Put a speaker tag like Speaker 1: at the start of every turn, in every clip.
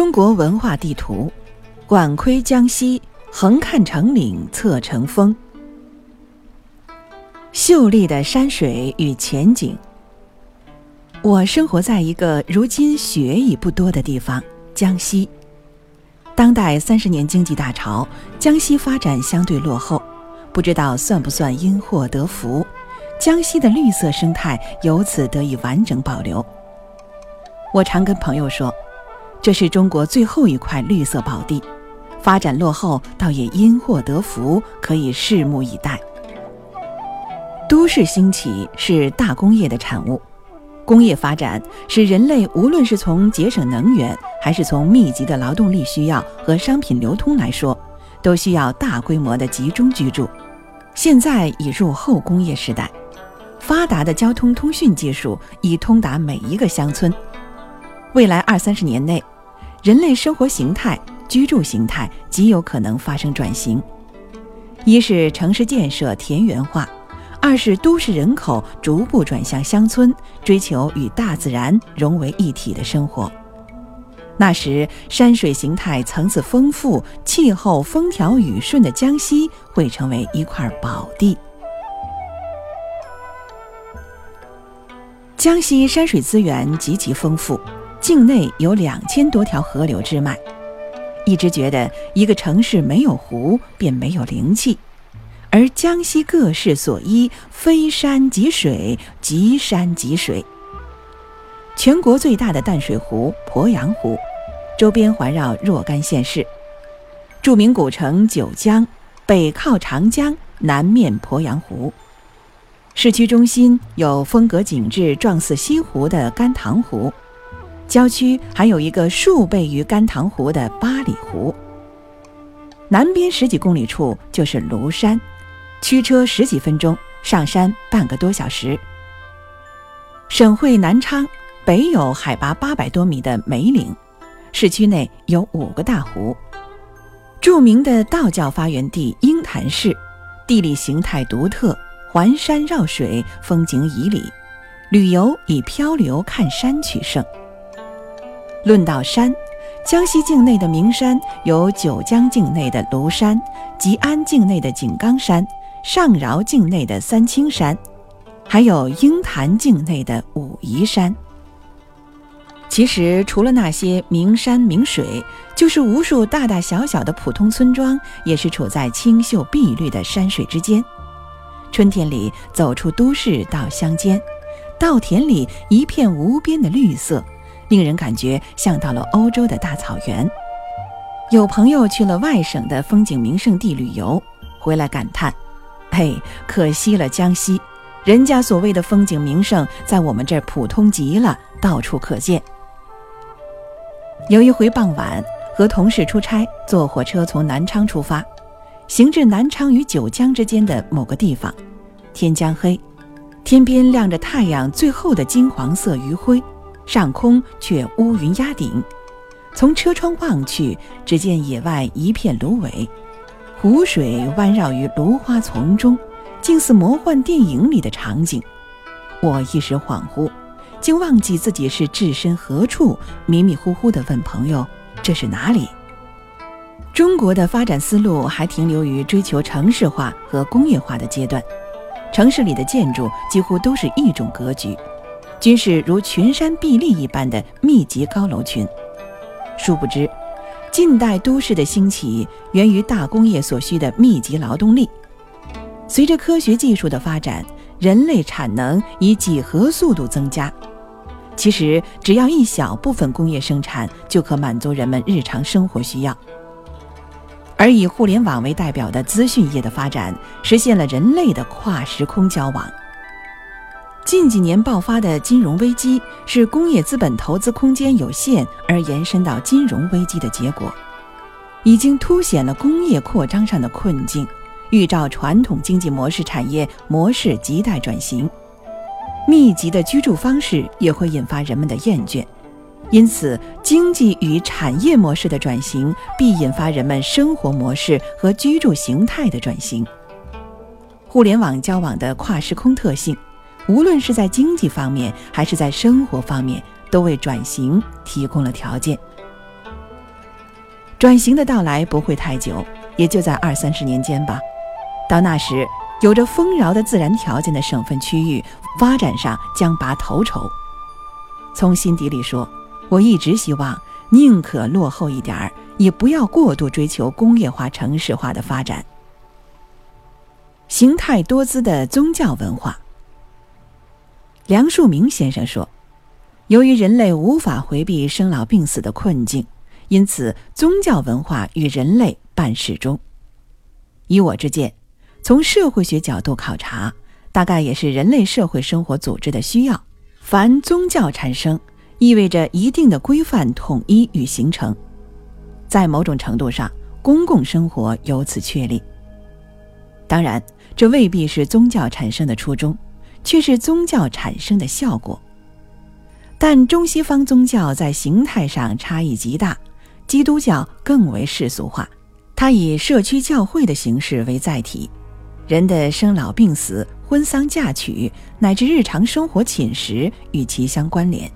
Speaker 1: 中国文化地图，管窥江西，横看成岭侧成峰。秀丽的山水与前景。我生活在一个如今雪已不多的地方——江西。当代三十年经济大潮，江西发展相对落后，不知道算不算因祸得福，江西的绿色生态由此得以完整保留。我常跟朋友说。这是中国最后一块绿色宝地，发展落后倒也因祸得福，可以拭目以待。都市兴起是大工业的产物，工业发展使人类无论是从节省能源，还是从密集的劳动力需要和商品流通来说，都需要大规模的集中居住。现在已入后工业时代，发达的交通通讯技术已通达每一个乡村。未来二三十年内，人类生活形态、居住形态极有可能发生转型。一是城市建设田园化，二是都市人口逐步转向乡村，追求与大自然融为一体的生活。那时，山水形态层次丰富、气候风调雨顺的江西会成为一块宝地。江西山水资源极其丰富。境内有两千多条河流支脉，一直觉得一个城市没有湖便没有灵气，而江西各市所依，非山即水，即山即水。全国最大的淡水湖鄱阳湖，周边环绕若干县市。著名古城九江，北靠长江，南面鄱阳湖。市区中心有风格景致、状似西湖的甘棠湖。郊区还有一个数倍于甘棠湖的八里湖。南边十几公里处就是庐山，驱车十几分钟，上山半个多小时。省会南昌北有海拔八百多米的梅岭，市区内有五个大湖。著名的道教发源地鹰潭市，地理形态独特，环山绕水，风景旖旎，旅游以漂流看山取胜。论到山，江西境内的名山有九江境内的庐山、吉安境内的井冈山、上饶境内的三清山，还有鹰潭境内的武夷山。其实，除了那些名山名水，就是无数大大小小的普通村庄，也是处在清秀碧绿的山水之间。春天里走出都市到乡间，稻田里一片无边的绿色。令人感觉像到了欧洲的大草原。有朋友去了外省的风景名胜地旅游，回来感叹：“嘿，可惜了江西，人家所谓的风景名胜，在我们这儿普通极了，到处可见。”有一回傍晚，和同事出差，坐火车从南昌出发，行至南昌与九江之间的某个地方，天将黑，天边亮着太阳最后的金黄色余晖。上空却乌云压顶，从车窗望去，只见野外一片芦苇，湖水弯绕于芦花丛中，竟似魔幻电影里的场景。我一时恍惚，竟忘记自己是置身何处，迷迷糊糊地问朋友：“这是哪里？”中国的发展思路还停留于追求城市化和工业化的阶段，城市里的建筑几乎都是一种格局。均是如群山壁立一般的密集高楼群。殊不知，近代都市的兴起源于大工业所需的密集劳动力。随着科学技术的发展，人类产能以几何速度增加。其实，只要一小部分工业生产就可满足人们日常生活需要。而以互联网为代表的资讯业的发展，实现了人类的跨时空交往。近几年爆发的金融危机，是工业资本投资空间有限而延伸到金融危机的结果，已经凸显了工业扩张上的困境，预兆传统经济模式产业模式亟待转型。密集的居住方式也会引发人们的厌倦，因此，经济与产业模式的转型必引发人们生活模式和居住形态的转型。互联网交往的跨时空特性。无论是在经济方面还是在生活方面，都为转型提供了条件。转型的到来不会太久，也就在二三十年间吧。到那时，有着丰饶的自然条件的省份区域，发展上将拔头筹。从心底里说，我一直希望，宁可落后一点儿，也不要过度追求工业化、城市化的发展。形态多姿的宗教文化。梁漱溟先生说：“由于人类无法回避生老病死的困境，因此宗教文化与人类伴始终。以我之见，从社会学角度考察，大概也是人类社会生活组织的需要。凡宗教产生，意味着一定的规范统一与形成，在某种程度上，公共生活由此确立。当然，这未必是宗教产生的初衷。”却是宗教产生的效果，但中西方宗教在形态上差异极大，基督教更为世俗化，它以社区教会的形式为载体，人的生老病死、婚丧嫁娶乃至日常生活寝食与其相关联，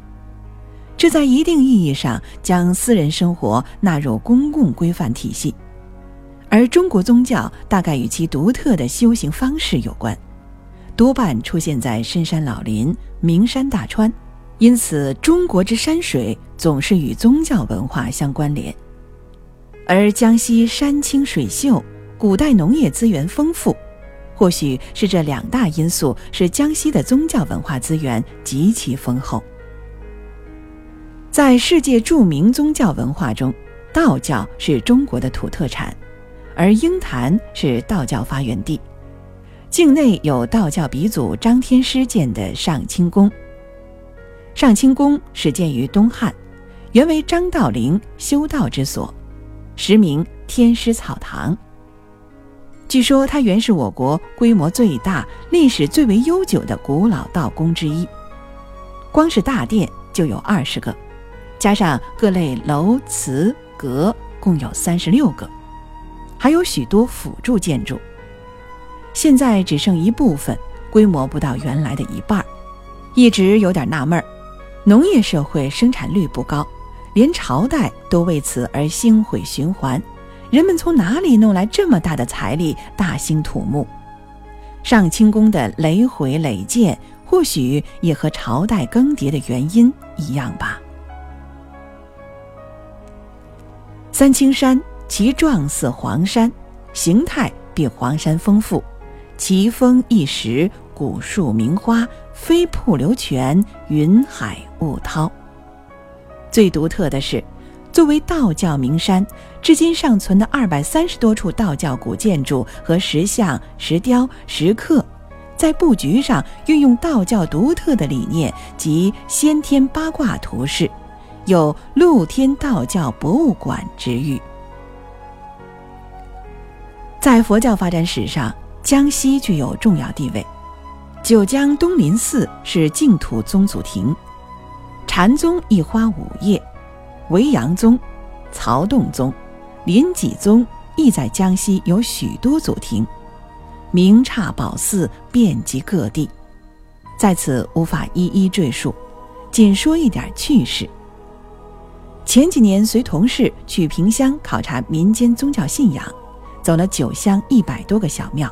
Speaker 1: 这在一定意义上将私人生活纳入公共规范体系，而中国宗教大概与其独特的修行方式有关。多半出现在深山老林、名山大川，因此中国之山水总是与宗教文化相关联。而江西山清水秀，古代农业资源丰富，或许是这两大因素使江西的宗教文化资源极其丰厚。在世界著名宗教文化中，道教是中国的土特产，而鹰潭是道教发源地。境内有道教鼻祖张天师建的上清宫。上清宫始建于东汉，原为张道陵修道之所，实名天师草堂。据说它原是我国规模最大、历史最为悠久的古老道宫之一，光是大殿就有二十个，加上各类楼祠阁，共有三十六个，还有许多辅助建筑。现在只剩一部分，规模不到原来的一半儿，一直有点纳闷儿。农业社会生产率不高，连朝代都为此而兴毁循环，人们从哪里弄来这么大的财力大兴土木？上清宫的累毁累建，或许也和朝代更迭的原因一样吧。三清山其状似黄山，形态比黄山丰富。奇峰异石，古树名花，飞瀑流泉，云海雾涛。最独特的是，作为道教名山，至今尚存的二百三十多处道教古建筑和石像、石雕、石刻，在布局上运用道教独特的理念及先天八卦图式，有“露天道教博物馆”之誉。在佛教发展史上。江西具有重要地位，九江东林寺是净土宗祖庭，禅宗一花五叶，维扬宗、曹洞宗、临济宗亦在江西有许多祖庭，名刹宝寺遍及各地，在此无法一一赘述，仅说一点趣事。前几年随同事去萍乡考察民间宗教信仰，走了九乡一百多个小庙。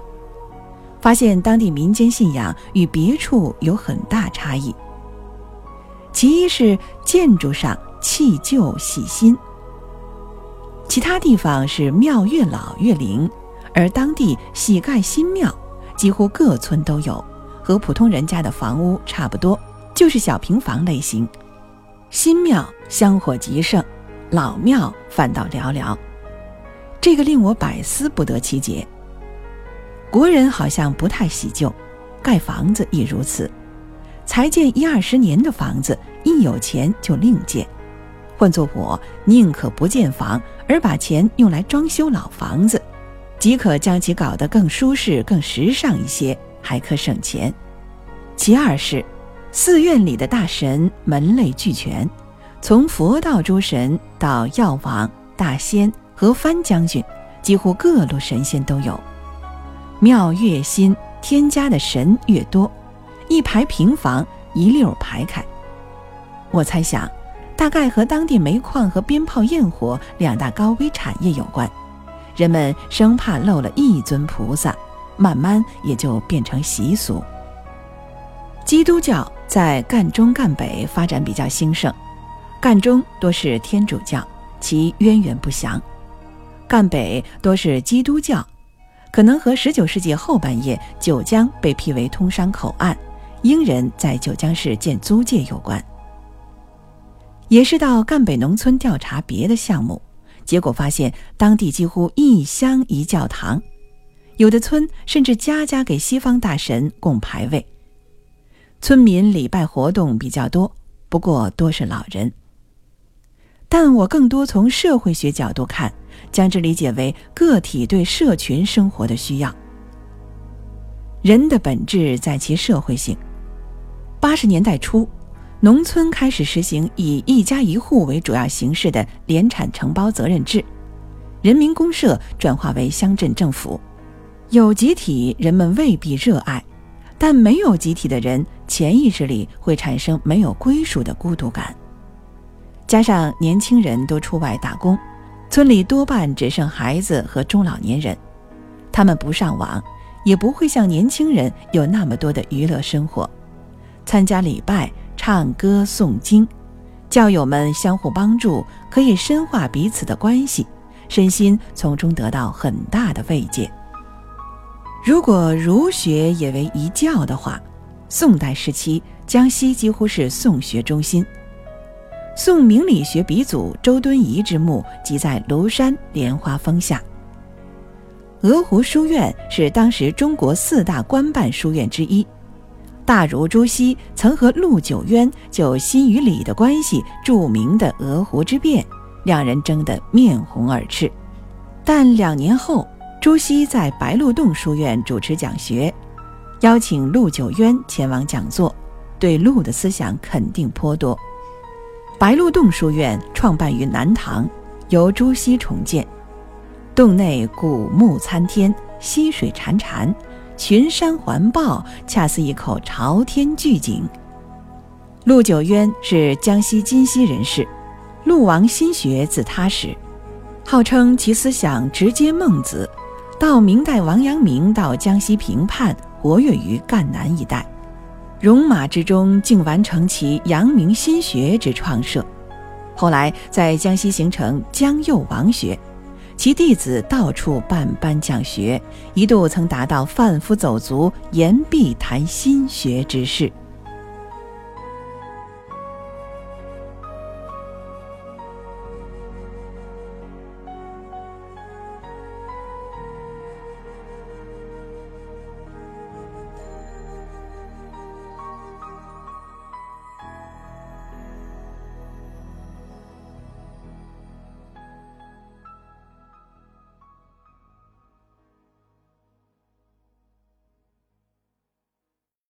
Speaker 1: 发现当地民间信仰与别处有很大差异。其一是建筑上弃旧喜新，其他地方是庙越老越灵，而当地喜盖新庙，几乎各村都有，和普通人家的房屋差不多，就是小平房类型。新庙香火极盛，老庙反倒寥寥，这个令我百思不得其解。国人好像不太喜旧，盖房子亦如此。才建一二十年的房子，一有钱就另建。换做我，宁可不建房，而把钱用来装修老房子，即可将其搞得更舒适、更时尚一些，还可省钱。其二是，寺院里的大神门类俱全，从佛道诸神到药王、大仙和番将军，几乎各路神仙都有。庙越新，添加的神越多，一排平房一溜排开。我猜想，大概和当地煤矿和鞭炮焰火两大高危产业有关。人们生怕漏了一尊菩萨，慢慢也就变成习俗。基督教在赣中赣北发展比较兴盛，赣中多是天主教，其渊源不详；赣北多是基督教，可能和19世纪后半叶九江被辟为通商口岸，英人在九江市建租界有关。也是到赣北农村调查别的项目。结果发现，当地几乎一乡一教堂，有的村甚至家家给西方大神供牌位。村民礼拜活动比较多，不过多是老人。但我更多从社会学角度看，将之理解为个体对社群生活的需要。人的本质在其社会性。八十年代初。农村开始实行以一家一户为主要形式的联产承包责任制，人民公社转化为乡镇政府，有集体人们未必热爱，但没有集体的人潜意识里会产生没有归属的孤独感。加上年轻人都出外打工，村里多半只剩孩子和中老年人，他们不上网，也不会像年轻人有那么多的娱乐生活，参加礼拜。唱歌诵经，教友们相互帮助，可以深化彼此的关系，身心从中得到很大的慰藉。如果儒学也为一教的话，宋代时期江西几乎是宋学中心。宋明理学鼻祖周敦颐之墓即在庐山莲花峰下。鹅湖书院是当时中国四大官办书院之一。大儒朱熹曾和陆九渊就心与理的关系著名的鹅湖之辩，两人争得面红耳赤。但两年后，朱熹在白鹿洞书院主持讲学，邀请陆九渊前往讲座，对陆的思想肯定颇多。白鹿洞书院创办于南唐，由朱熹重建，洞内古木参天，溪水潺潺。群山环抱，恰似一口朝天巨井。陆九渊是江西金溪人士，陆王心学自他始，号称其思想直接孟子。到明代，王阳明到江西平叛，活跃于赣南一带。戎马之中，竟完成其阳明心学之创设。后来在江西形成江右王学。其弟子到处办班讲学，一度曾达到贩夫走卒、言必谈心学之势。